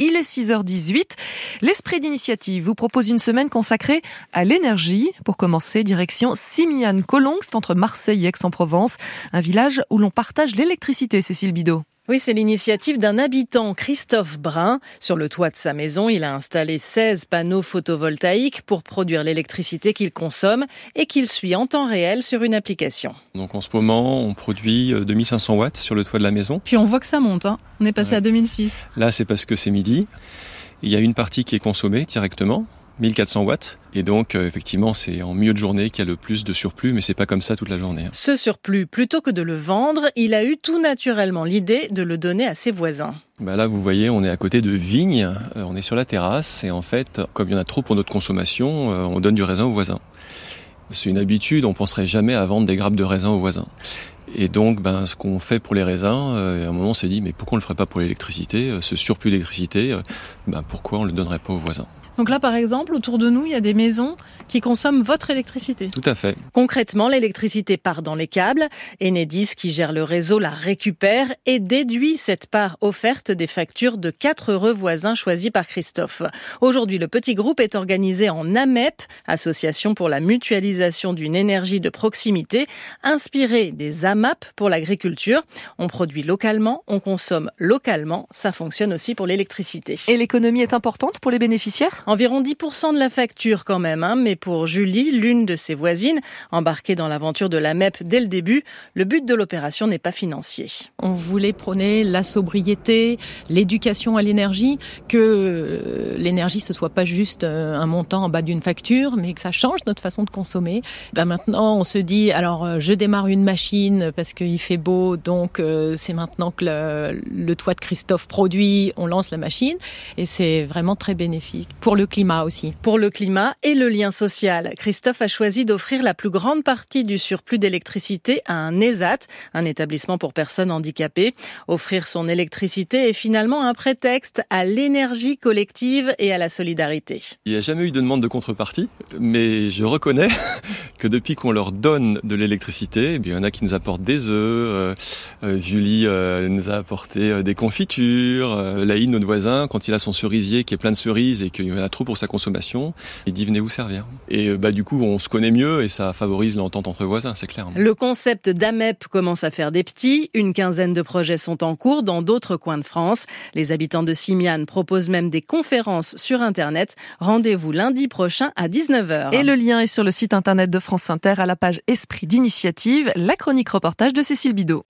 Il est 6h18. L'Esprit d'initiative vous propose une semaine consacrée à l'énergie. Pour commencer, direction Simiane-Colomb, c'est entre Marseille et Aix-en-Provence, un village où l'on partage l'électricité, Cécile Bidot. Oui, c'est l'initiative d'un habitant, Christophe Brun. Sur le toit de sa maison, il a installé 16 panneaux photovoltaïques pour produire l'électricité qu'il consomme et qu'il suit en temps réel sur une application. Donc en ce moment, on produit 2500 euh, watts sur le toit de la maison. Puis on voit que ça monte, hein. on est passé à 2006. Là, c'est parce que c'est midi. Il y a une partie qui est consommée directement, 1400 watts. Et donc, euh, effectivement, c'est en milieu de journée qu'il y a le plus de surplus, mais c'est pas comme ça toute la journée. Hein. Ce surplus, plutôt que de le vendre, il a eu tout naturellement l'idée de le donner à ses voisins. Bah là, vous voyez, on est à côté de vignes, euh, on est sur la terrasse, et en fait, comme il y en a trop pour notre consommation, euh, on donne du raisin aux voisins. C'est une habitude, on penserait jamais à vendre des grappes de raisin aux voisins. Et donc, ben, ce qu'on fait pour les raisins, à un moment, on s'est dit, mais pourquoi on le ferait pas pour l'électricité Ce surplus d'électricité, ben, pourquoi on le donnerait pas aux voisins? Donc là, par exemple, autour de nous, il y a des maisons qui consomment votre électricité. Tout à fait. Concrètement, l'électricité part dans les câbles. Enedis, qui gère le réseau, la récupère et déduit cette part offerte des factures de quatre heureux voisins choisis par Christophe. Aujourd'hui, le petit groupe est organisé en AMEP, Association pour la mutualisation d'une énergie de proximité, inspirée des AMAP pour l'agriculture. On produit localement, on consomme localement. Ça fonctionne aussi pour l'électricité. Et l'économie est importante pour les bénéficiaires? Environ 10% de la facture quand même, hein, mais pour Julie, l'une de ses voisines, embarquée dans l'aventure de la MEP dès le début, le but de l'opération n'est pas financier. On voulait prôner la sobriété, l'éducation à l'énergie, que euh, l'énergie ce soit pas juste euh, un montant en bas d'une facture, mais que ça change notre façon de consommer. Ben maintenant, on se dit, alors euh, je démarre une machine parce qu'il fait beau, donc c'est maintenant que le, toit de Christophe produit, on lance la machine, et c'est vraiment très bénéfique pour le climat aussi. Pour le climat et le lien social, Christophe a choisi d'offrir la plus grande partie du surplus d'électricité à un ESAT, un établissement pour personnes handicapées. Offrir son électricité est finalement un prétexte à l'énergie collective et à la solidarité. Il n'y a jamais eu de demande de contrepartie, mais je reconnais que depuis qu'on leur donne de l'électricité, eh il y en a qui nous apportent des œufs, euh, euh, Julie euh, nous a apporté des confitures, Laïd, notre voisin, quand il a son cerisier qui est plein de cerises et qu'il y en a trop pour sa consommation, il dit venez vous servir. Et euh, bah, du coup, on se connaît mieux et ça favorise l'entente entre voisins, c'est clair. Le concept d'AMEP commence à faire des petits. Une quinzaine de projets sont en cours dans d'autres coins de France. Les habitants de Simiane proposent même des conférences sur Internet. Rendez-vous lundi prochain à 19h. Et le lien est sur le site Internet de France Inter à la page Esprit d'initiative, la chronique reportage de Cécile Bidot.